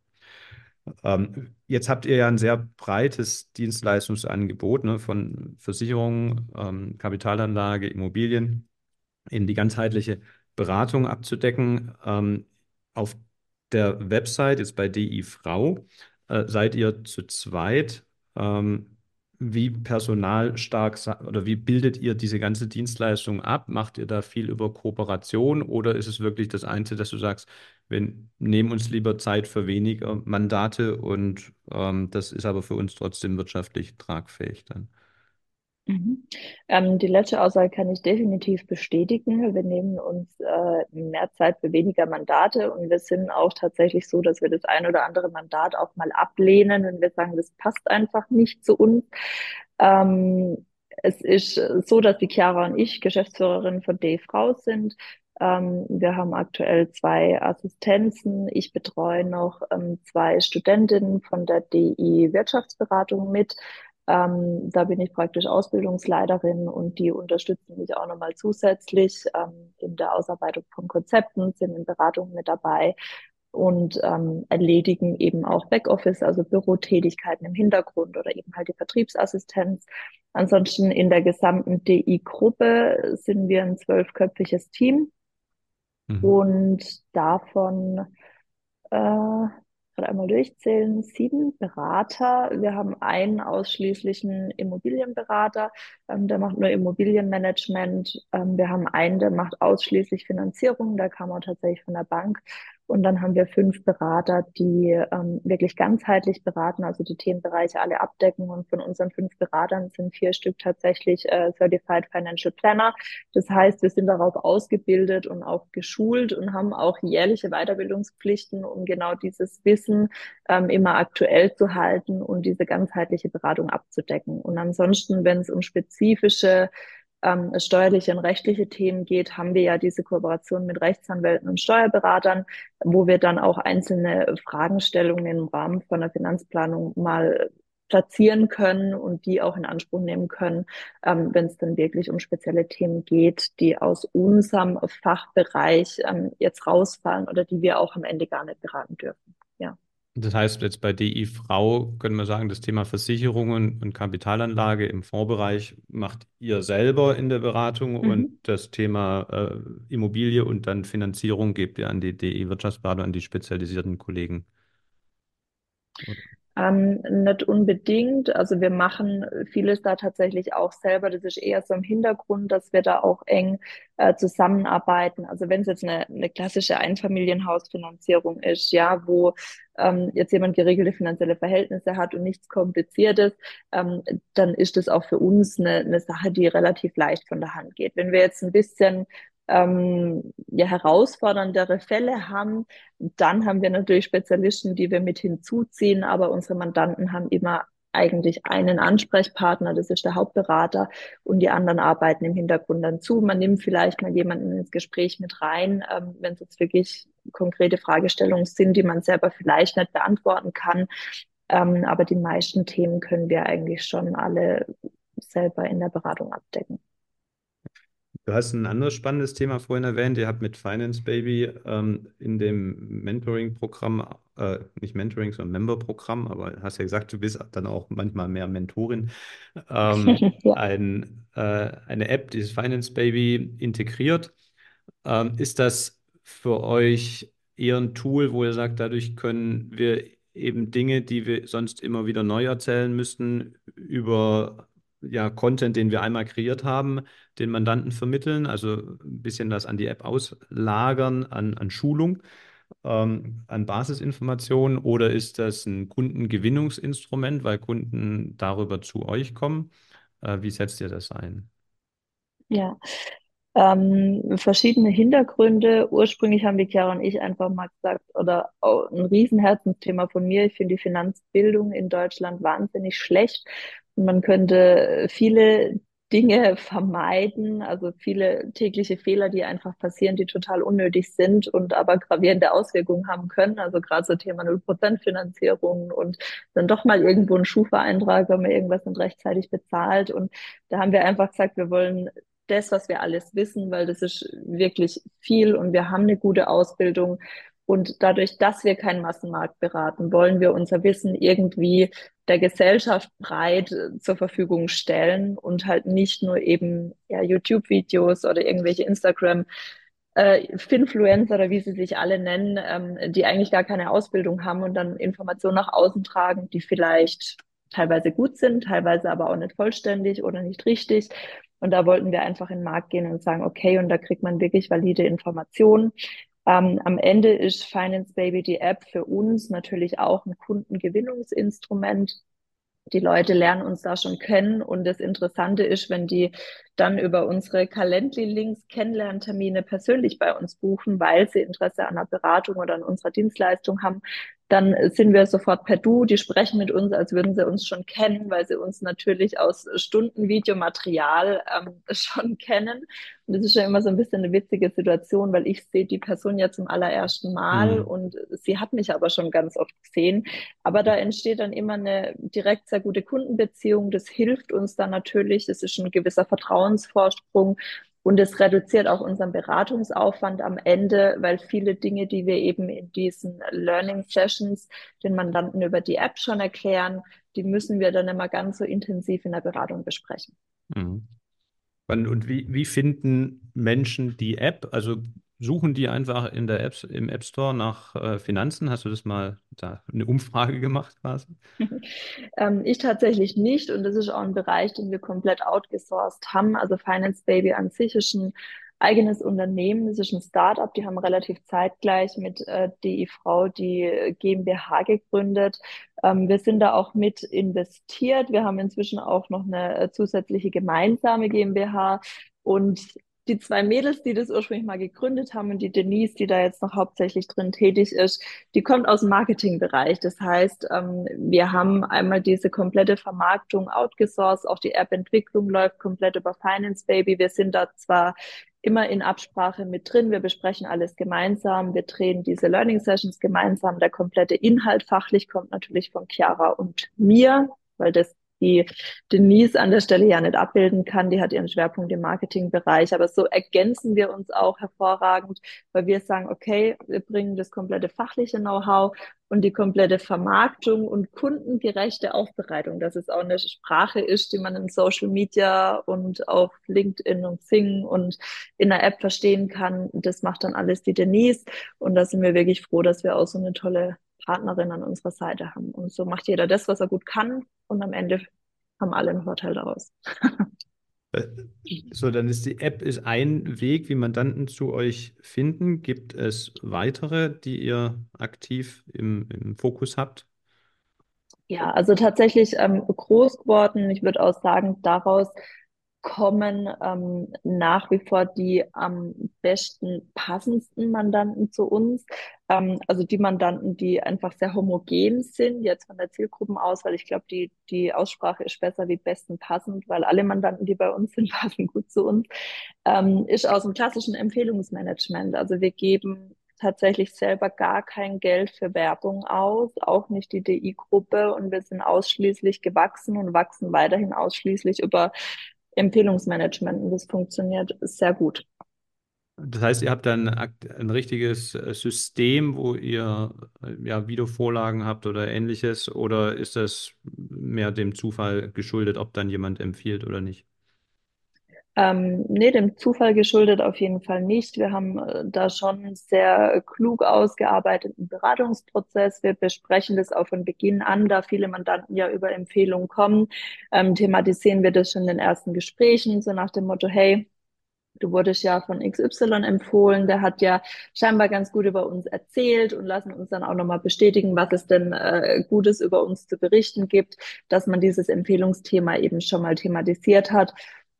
Ähm, jetzt habt ihr ja ein sehr breites Dienstleistungsangebot, ne, von Versicherungen, ähm, Kapitalanlage, Immobilien in die ganzheitliche Beratung abzudecken. Ähm, auf der Website, jetzt bei DI Frau, äh, seid ihr zu zweit. Ähm, wie personalstark oder wie bildet ihr diese ganze Dienstleistung ab? Macht ihr da viel über Kooperation oder ist es wirklich das Einzige, dass du sagst, wir nehmen uns lieber Zeit für weniger Mandate und ähm, das ist aber für uns trotzdem wirtschaftlich tragfähig dann? Mhm. Ähm, die letzte Aussage kann ich definitiv bestätigen. Wir nehmen uns äh, mehr Zeit für weniger Mandate und wir sind auch tatsächlich so, dass wir das ein oder andere Mandat auch mal ablehnen, wenn wir sagen, das passt einfach nicht zu uns. Ähm, es ist so, dass die Chiara und ich Geschäftsführerin von D-Frau sind. Ähm, wir haben aktuell zwei Assistenzen. Ich betreue noch ähm, zwei Studentinnen von der DI Wirtschaftsberatung mit. Ähm, da bin ich praktisch Ausbildungsleiterin und die unterstützen mich auch nochmal zusätzlich ähm, in der Ausarbeitung von Konzepten, sind in Beratungen mit dabei und ähm, erledigen eben auch Backoffice, also Bürotätigkeiten im Hintergrund oder eben halt die Vertriebsassistenz. Ansonsten in der gesamten DI-Gruppe sind wir ein zwölfköpfiges Team mhm. und davon äh, gerade einmal durchzählen, sieben Berater. Wir haben einen ausschließlichen Immobilienberater, ähm, der macht nur Immobilienmanagement. Ähm, wir haben einen, der macht ausschließlich Finanzierung, da kam er tatsächlich von der Bank. Und dann haben wir fünf Berater, die ähm, wirklich ganzheitlich beraten, also die Themenbereiche alle abdecken. Und von unseren fünf Beratern sind vier Stück tatsächlich äh, Certified Financial Planner. Das heißt, wir sind darauf ausgebildet und auch geschult und haben auch jährliche Weiterbildungspflichten, um genau dieses Wissen ähm, immer aktuell zu halten und diese ganzheitliche Beratung abzudecken. Und ansonsten, wenn es um spezifische ähm, steuerliche und rechtliche Themen geht, haben wir ja diese Kooperation mit Rechtsanwälten und Steuerberatern, wo wir dann auch einzelne Fragestellungen im Rahmen von der Finanzplanung mal platzieren können und die auch in Anspruch nehmen können, ähm, wenn es dann wirklich um spezielle Themen geht, die aus unserem Fachbereich ähm, jetzt rausfallen oder die wir auch am Ende gar nicht beraten dürfen. Das heißt, jetzt bei DI Frau können wir sagen, das Thema Versicherungen und Kapitalanlage im Fondsbereich macht ihr selber in der Beratung mhm. und das Thema äh, Immobilie und dann Finanzierung gebt ihr an die DI Wirtschaftsberatung, an die spezialisierten Kollegen. Oder? Ähm, nicht unbedingt. Also wir machen vieles da tatsächlich auch selber. Das ist eher so im Hintergrund, dass wir da auch eng äh, zusammenarbeiten. Also wenn es jetzt eine, eine klassische Einfamilienhausfinanzierung ist, ja, wo ähm, jetzt jemand geregelte finanzielle Verhältnisse hat und nichts Kompliziertes, ähm, dann ist das auch für uns eine, eine Sache, die relativ leicht von der Hand geht. Wenn wir jetzt ein bisschen ähm, ja, herausforderndere Fälle haben, dann haben wir natürlich Spezialisten, die wir mit hinzuziehen, aber unsere Mandanten haben immer eigentlich einen Ansprechpartner, das ist der Hauptberater und die anderen arbeiten im Hintergrund dann zu. Man nimmt vielleicht mal jemanden ins Gespräch mit rein, ähm, wenn es jetzt wirklich konkrete Fragestellungen sind, die man selber vielleicht nicht beantworten kann. Ähm, aber die meisten Themen können wir eigentlich schon alle selber in der Beratung abdecken. Du hast ein anderes spannendes Thema vorhin erwähnt. Ihr habt mit Finance Baby ähm, in dem Mentoring-Programm, äh, nicht Mentoring, sondern Member-Programm, aber hast ja gesagt, du bist dann auch manchmal mehr Mentorin, ähm, ja. ein, äh, eine App, dieses Finance Baby integriert. Ähm, ist das für euch eher ein Tool, wo ihr sagt, dadurch können wir eben Dinge, die wir sonst immer wieder neu erzählen müssten, über ja, Content, den wir einmal kreiert haben, den Mandanten vermitteln, also ein bisschen das an die App auslagern, an, an Schulung, ähm, an Basisinformationen oder ist das ein Kundengewinnungsinstrument, weil Kunden darüber zu euch kommen? Äh, wie setzt ihr das ein? Ja, ähm, verschiedene Hintergründe. Ursprünglich haben die Chiara und ich einfach mal gesagt, oder ein Riesenherzensthema von mir. Ich finde die Finanzbildung in Deutschland wahnsinnig schlecht. Man könnte viele Dinge vermeiden, also viele tägliche Fehler, die einfach passieren, die total unnötig sind und aber gravierende Auswirkungen haben können. Also gerade so Thema 0% Finanzierung und dann doch mal irgendwo ein Schufa-Eintrag, wenn man irgendwas nicht rechtzeitig bezahlt. Und da haben wir einfach gesagt, wir wollen das, was wir alles wissen, weil das ist wirklich viel und wir haben eine gute Ausbildung Und dadurch, dass wir keinen Massenmarkt beraten, wollen wir unser Wissen irgendwie der Gesellschaft breit äh, zur Verfügung stellen und halt nicht nur eben ja, YouTube-Videos oder irgendwelche Instagram- äh, Finfluencer oder wie sie sich alle nennen, ähm, die eigentlich gar keine Ausbildung haben und dann Informationen nach außen tragen, die vielleicht teilweise gut sind, teilweise aber auch nicht vollständig oder nicht richtig. Und da wollten wir einfach in den Markt gehen und sagen, okay, und da kriegt man wirklich valide Informationen. Ähm, am Ende ist Finance Baby die App für uns natürlich auch ein Kundengewinnungsinstrument. Die Leute lernen uns da schon kennen und das Interessante ist, wenn die dann über unsere Calendly-Links Kennenlerntermine persönlich bei uns buchen, weil sie Interesse an einer Beratung oder an unserer Dienstleistung haben, dann sind wir sofort per Du. Die sprechen mit uns, als würden sie uns schon kennen, weil sie uns natürlich aus Stunden Videomaterial ähm, schon kennen. Und das ist ja immer so ein bisschen eine witzige Situation, weil ich sehe die Person ja zum allerersten Mal mhm. und sie hat mich aber schon ganz oft gesehen. Aber da entsteht dann immer eine direkt sehr gute Kundenbeziehung. Das hilft uns dann natürlich. Es ist ein gewisser Vertrauensvorsprung und es reduziert auch unseren Beratungsaufwand am Ende, weil viele Dinge, die wir eben in diesen Learning Sessions den Mandanten über die App schon erklären, die müssen wir dann immer ganz so intensiv in der Beratung besprechen. Mhm. Und wie, wie finden Menschen die App? Also suchen die einfach in der App, im App Store nach äh, Finanzen? Hast du das mal da eine Umfrage gemacht quasi? ähm, ich tatsächlich nicht und das ist auch ein Bereich, den wir komplett outgesourced haben. Also Finance Baby an sich ist ein eigenes Unternehmen, das ist ein Startup, die haben relativ zeitgleich mit äh, DIV die GmbH gegründet. Ähm, wir sind da auch mit investiert. Wir haben inzwischen auch noch eine äh, zusätzliche gemeinsame GmbH und die zwei Mädels, die das ursprünglich mal gegründet haben und die Denise, die da jetzt noch hauptsächlich drin tätig ist, die kommt aus dem Marketingbereich. Das heißt, ähm, wir haben einmal diese komplette Vermarktung outgesourced, auch die App-Entwicklung läuft komplett über Finance Baby. Wir sind da zwar immer in Absprache mit drin. Wir besprechen alles gemeinsam. Wir drehen diese Learning Sessions gemeinsam. Der komplette Inhalt fachlich kommt natürlich von Chiara und mir, weil das die Denise an der Stelle ja nicht abbilden kann. Die hat ihren Schwerpunkt im Marketingbereich. Aber so ergänzen wir uns auch hervorragend, weil wir sagen, okay, wir bringen das komplette fachliche Know-how und die komplette Vermarktung und kundengerechte Aufbereitung, dass es auch eine Sprache ist, die man in Social Media und auf LinkedIn und Sing und in der App verstehen kann. Das macht dann alles die Denise. Und da sind wir wirklich froh, dass wir auch so eine tolle Partnerin an unserer Seite haben. Und so macht jeder das, was er gut kann und am Ende haben alle einen Vorteil daraus. Äh, so, dann ist die App ist ein Weg, wie Mandanten zu euch finden. Gibt es weitere, die ihr aktiv im, im Fokus habt? Ja, also tatsächlich ähm, groß geworden. Ich würde auch sagen, daraus kommen ähm, nach wie vor die am besten passendsten Mandanten zu uns. Ähm, also die Mandanten, die einfach sehr homogen sind, jetzt von der Zielgruppe aus, weil ich glaube, die, die Aussprache ist besser wie besten passend, weil alle Mandanten, die bei uns sind, passen gut zu uns, ähm, ist aus dem klassischen Empfehlungsmanagement. Also wir geben tatsächlich selber gar kein Geld für Werbung aus, auch nicht die DI-Gruppe und wir sind ausschließlich gewachsen und wachsen weiterhin ausschließlich über Empfehlungsmanagement und das funktioniert sehr gut. Das heißt, ihr habt dann ein richtiges äh, System, wo ihr äh, ja Videovorlagen habt oder ähnliches, oder ist das mehr dem Zufall geschuldet, ob dann jemand empfiehlt oder nicht? Ähm, nee, dem Zufall geschuldet auf jeden Fall nicht. Wir haben äh, da schon sehr klug ausgearbeiteten Beratungsprozess. Wir besprechen das auch von Beginn an, da viele Mandanten ja über Empfehlungen kommen, ähm, thematisieren wir das schon in den ersten Gesprächen, so nach dem Motto, hey, Du wurdest ja von XY empfohlen, der hat ja scheinbar ganz gut über uns erzählt und lassen uns dann auch nochmal bestätigen, was es denn äh, Gutes über uns zu berichten gibt, dass man dieses Empfehlungsthema eben schon mal thematisiert hat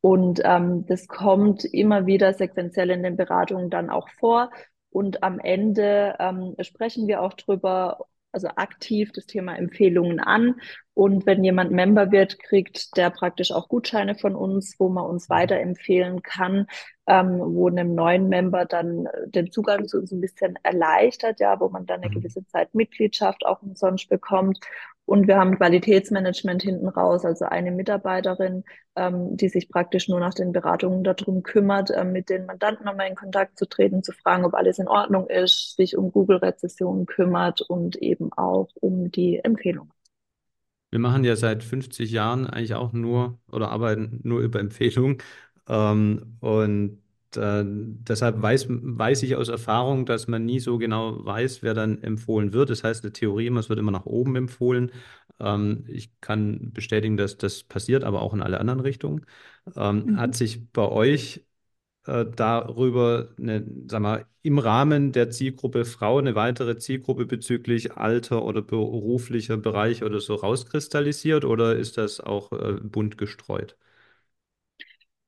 und ähm, das kommt immer wieder sequenziell in den Beratungen dann auch vor. Und am Ende ähm, sprechen wir auch drüber, also aktiv das Thema Empfehlungen an Und wenn jemand Member wird, kriegt der praktisch auch Gutscheine von uns, wo man uns weiterempfehlen kann, ähm, wo einem neuen Member dann den Zugang zu uns ein bisschen erleichtert, ja, wo man dann eine mhm. gewisse Zeit Mitgliedschaft auch umsonst bekommt. Und wir haben Qualitätsmanagement hinten raus, also eine Mitarbeiterin, ähm, die sich praktisch nur nach den Beratungen darum kümmert, äh, mit den Mandanten nochmal in Kontakt zu treten, zu fragen, ob alles in Ordnung ist, sich um Google-Rezessionen kümmert und eben auch um die Empfehlungen. Wir machen ja seit 50 Jahren eigentlich auch nur oder arbeiten nur über Empfehlungen. Ähm, und äh, deshalb weiß, weiß ich aus Erfahrung, dass man nie so genau weiß, wer dann empfohlen wird. Das heißt, eine Theorie immer, es wird immer nach oben empfohlen. Ähm, ich kann bestätigen, dass das passiert, aber auch in alle anderen Richtungen. Ähm, mhm. Hat sich bei euch äh, darüber eine, sag mal, im Rahmen der Zielgruppe Frau eine weitere Zielgruppe bezüglich Alter oder beruflicher Bereich oder so rauskristallisiert oder ist das auch äh, bunt gestreut?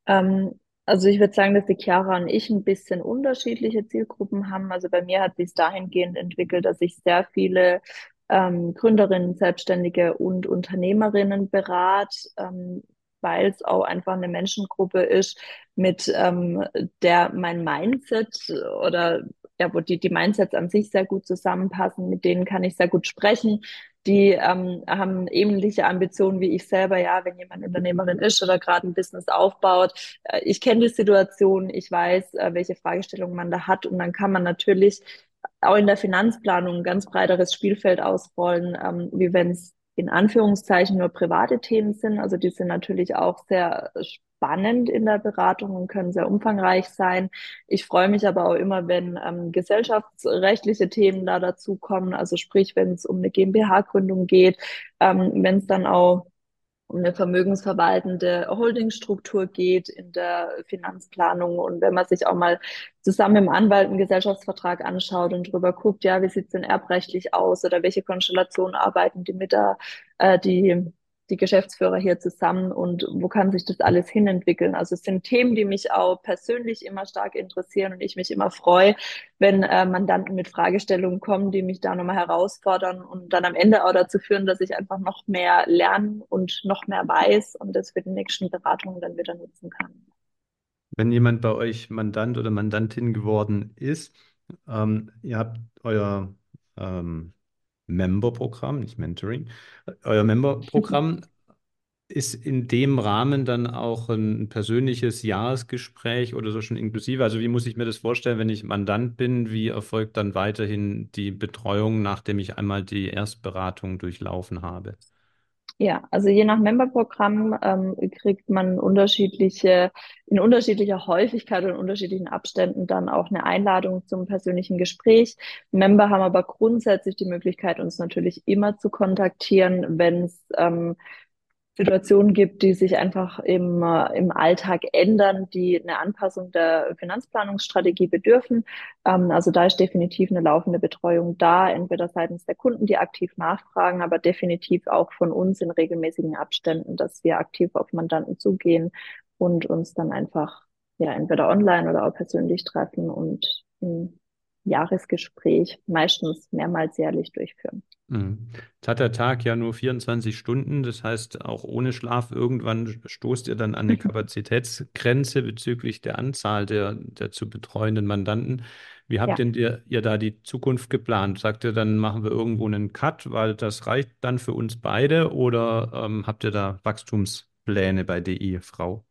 Ähm, also ich würde sagen, dass die Chiara und ich ein bisschen unterschiedliche Zielgruppen haben. Also bei mir hat sich dahingehend entwickelt, dass ich sehr viele ähm, Gründerinnen, Selbstständige und Unternehmerinnen berate. Ähm, weil es auch einfach eine Menschengruppe ist, mit ähm, der mein Mindset oder ja, wo die, die Mindsets an sich sehr gut zusammenpassen, mit denen kann ich sehr gut sprechen. Die ähm, haben ähnliche Ambitionen wie ich selber, ja, wenn jemand Unternehmerin ist oder gerade ein Business aufbaut. Äh, ich kenne die Situation, ich weiß, äh, welche Fragestellungen man da hat und dann kann man natürlich auch in der Finanzplanung ein ganz breiteres Spielfeld ausrollen, ähm, wie wenn es in Anführungszeichen nur private Themen sind. Also die sind natürlich auch sehr spannend in der Beratung und können sehr umfangreich sein. Ich freue mich aber auch immer, wenn ähm, gesellschaftsrechtliche Themen da dazukommen. Also sprich, wenn es um eine GmbH-Gründung geht, ähm, wenn es dann auch um eine vermögensverwaltende Holdingstruktur geht in der Finanzplanung. Und wenn man sich auch mal zusammen im Anwalt einen Gesellschaftsvertrag anschaut und drüber guckt, ja, wie sieht's denn erbrechtlich aus oder welche Konstellationen arbeiten die mit der, äh, die die Geschäftsführer hier zusammen und wo kann sich das alles hinentwickeln? Also es sind Themen, die mich auch persönlich immer stark interessieren und ich mich immer freue, wenn äh, Mandanten mit Fragestellungen kommen, die mich da nochmal herausfordern und dann am Ende auch dazu führen, dass ich einfach noch mehr lernen und noch mehr weiß und das für die nächsten Beratungen dann wieder nutzen kann. Wenn jemand bei euch Mandant oder Mandantin geworden ist, ähm, ihr habt euer ähm, Member-Programm, nicht Mentoring. Euer Member-Programm ist in dem Rahmen dann auch ein persönliches Jahresgespräch oder so schon inklusive? Also wie muss ich mir das vorstellen, wenn ich Mandant bin? Wie erfolgt dann weiterhin die Betreuung, nachdem ich einmal die Erstberatung durchlaufen habe? Ja, also je nach Memberprogramm ähm, kriegt man unterschiedliche, in unterschiedlicher Häufigkeit und unterschiedlichen Abständen dann auch eine Einladung zum persönlichen Gespräch. Member haben aber grundsätzlich die Möglichkeit, uns natürlich immer zu kontaktieren, wenn es ähm, Situationen gibt, die sich einfach im, äh, im Alltag ändern, die eine Anpassung der Finanzplanungsstrategie bedürfen. Ähm, also da ist definitiv eine laufende Betreuung da, entweder seitens der Kunden, die aktiv nachfragen, aber definitiv auch von uns in regelmäßigen Abständen, dass wir aktiv auf Mandanten zugehen und uns dann einfach ja entweder online oder auch persönlich treffen und ein Jahresgespräch meistens mehrmals jährlich durchführen. Mhm. Jetzt hat der Tag ja nur 24 Stunden, das heißt, auch ohne Schlaf irgendwann stoßt ihr dann an eine Kapazitätsgrenze bezüglich der Anzahl der, der zu betreuenden Mandanten. Wie habt ja. denn ihr, ihr da die Zukunft geplant? Sagt ihr, dann machen wir irgendwo einen Cut, weil das reicht dann für uns beide oder ähm, habt ihr da Wachstumspläne bei DI, Frau?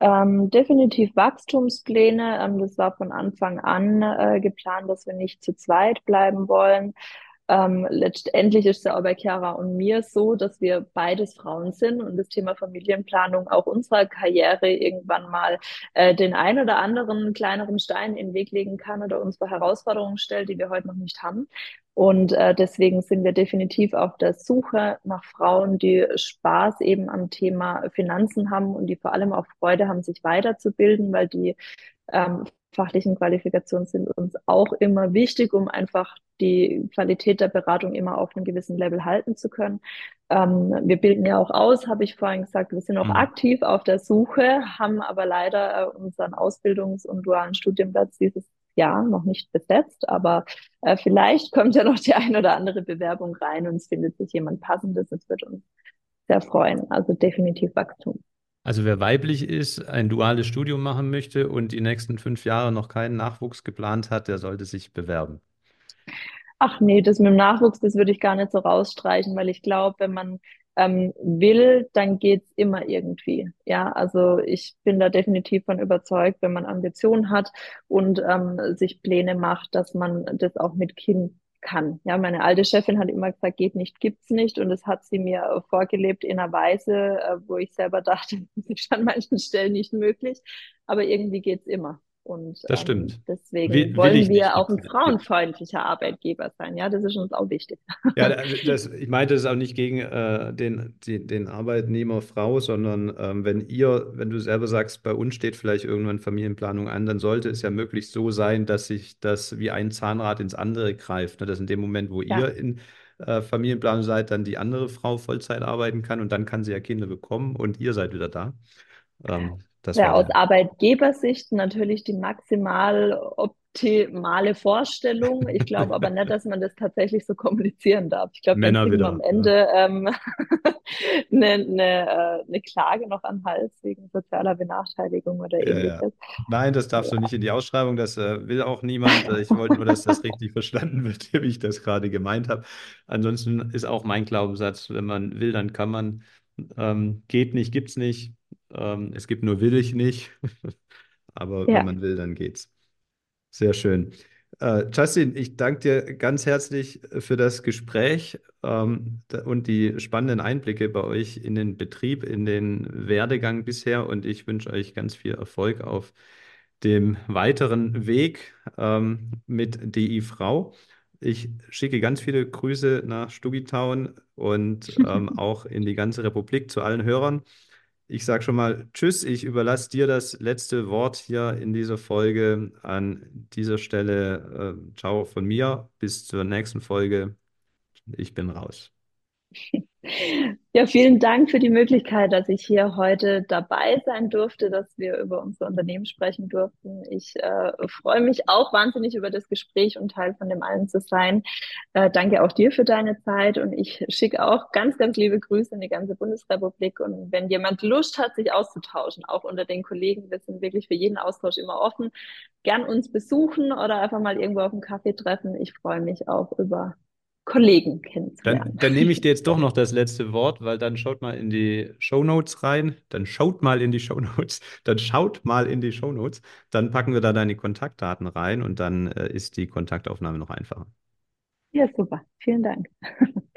Ähm, definitiv Wachstumspläne. Ähm, das war von Anfang an äh, geplant, dass wir nicht zu zweit bleiben wollen. Ähm, letztendlich ist es ja auch bei Chiara und mir so, dass wir beides Frauen sind und das Thema Familienplanung auch unserer Karriere irgendwann mal äh, den ein oder anderen kleineren Stein in den Weg legen kann oder uns vor Herausforderungen stellt, die wir heute noch nicht haben. Und äh, deswegen sind wir definitiv auf der Suche nach Frauen, die Spaß eben am Thema Finanzen haben und die vor allem auch Freude haben, sich weiterzubilden, weil die ähm, fachlichen Qualifikationen sind uns auch immer wichtig, um einfach die Qualität der Beratung immer auf einem gewissen Level halten zu können. Ähm, wir bilden ja auch aus, habe ich vorhin gesagt, wir sind auch mhm. aktiv auf der Suche, haben aber leider äh, unseren Ausbildungs- und dualen Studienplatz dieses ja noch nicht besetzt, aber äh, vielleicht kommt ja noch die ein oder andere Bewerbung rein und es findet sich jemand Passendes. Es wird uns sehr freuen. Also definitiv Wachstum. Also wer weiblich ist, ein duales Studium machen möchte und die nächsten fünf Jahre noch keinen Nachwuchs geplant hat, der sollte sich bewerben. Ach nee, das mit dem Nachwuchs, das würde ich gar nicht so rausstreichen, weil ich glaube, wenn man ähm, will, dann geht's immer irgendwie. Ja, also ich bin da definitiv von überzeugt, wenn man Ambitionen hat und ähm, sich Pläne macht, dass man das auch mit Kind kann. Ja, meine alte Chefin hat immer gesagt, geht nicht, gibt's nicht. Und das hat sie mir vorgelebt in einer Weise, äh, wo ich selber dachte, das ist an manchen Stellen nicht möglich. Aber irgendwie geht's immer. Und das stimmt. Ähm, deswegen will, wollen will wir auch ein frauenfreundlicher Arbeitgeber sein. Ja, das ist uns auch wichtig. Ja, das, ich meinte es auch nicht gegen äh, den, die, den Arbeitnehmer Frau, sondern ähm, wenn ihr, wenn du selber sagst, bei uns steht vielleicht irgendwann Familienplanung an, dann sollte es ja möglichst so sein, dass sich das wie ein Zahnrad ins andere greift. Ne? Dass in dem Moment, wo ja. ihr in äh, Familienplanung seid, dann die andere Frau Vollzeit arbeiten kann und dann kann sie ja Kinder bekommen und ihr seid wieder da. Ähm, das ja, aus Arbeitgebersicht natürlich die maximal optimale Vorstellung. Ich glaube aber nicht, dass man das tatsächlich so kommunizieren darf. Ich glaube, kriegen wir am Ende ja. ähm, eine, eine, äh, eine Klage noch an Hals wegen sozialer Benachteiligung oder ja, ähnliches. Ja. Nein, das darfst du nicht in die Ausschreibung. Das äh, will auch niemand. Ich wollte nur, dass das richtig verstanden wird, wie ich das gerade gemeint habe. Ansonsten ist auch mein Glaubenssatz, wenn man will, dann kann man. Ähm, geht nicht, gibt's nicht ähm, es gibt nur will ich nicht. Aber ja. wenn man will, dann geht's. Sehr schön. Äh, Justin, ich danke dir ganz herzlich für das Gespräch ähm, und die spannenden Einblicke bei euch in den Betrieb, in den Werdegang bisher. Und ich wünsche euch ganz viel Erfolg auf dem weiteren Weg ähm, mit DI Frau. Ich schicke ganz viele Grüße nach Stugitown und ähm, auch in die ganze Republik zu allen Hörern. Ich sage schon mal Tschüss. Ich überlasse dir das letzte Wort hier in dieser Folge. An dieser Stelle äh, ciao von mir. Bis zur nächsten Folge. Ich bin raus. Ja, vielen Dank für die Möglichkeit, dass ich hier heute dabei sein durfte, dass wir über unser Unternehmen sprechen durften. Ich äh, freue mich auch wahnsinnig über das Gespräch und Teil von dem allen zu sein. Äh, danke auch dir für deine Zeit und ich schicke auch ganz, ganz liebe Grüße in die ganze Bundesrepublik. Und wenn jemand Lust hat, sich auszutauschen, auch unter den Kollegen, wir sind wirklich für jeden Austausch immer offen, gern uns besuchen oder einfach mal irgendwo auf einen Kaffee treffen. Ich freue mich auch über Kollegen kennenzulernen. Dann, dann, nehme ich dir jetzt doch noch das letzte Wort, weil dann schaut mal in die Show Notes rein. Dann schaut mal in die Show Notes. Dann schaut mal in die Show Notes. Dann packen wir da deine Kontaktdaten rein und dann äh, ist die Kontaktaufnahme noch einfacher. Ja, super. Vielen Dank.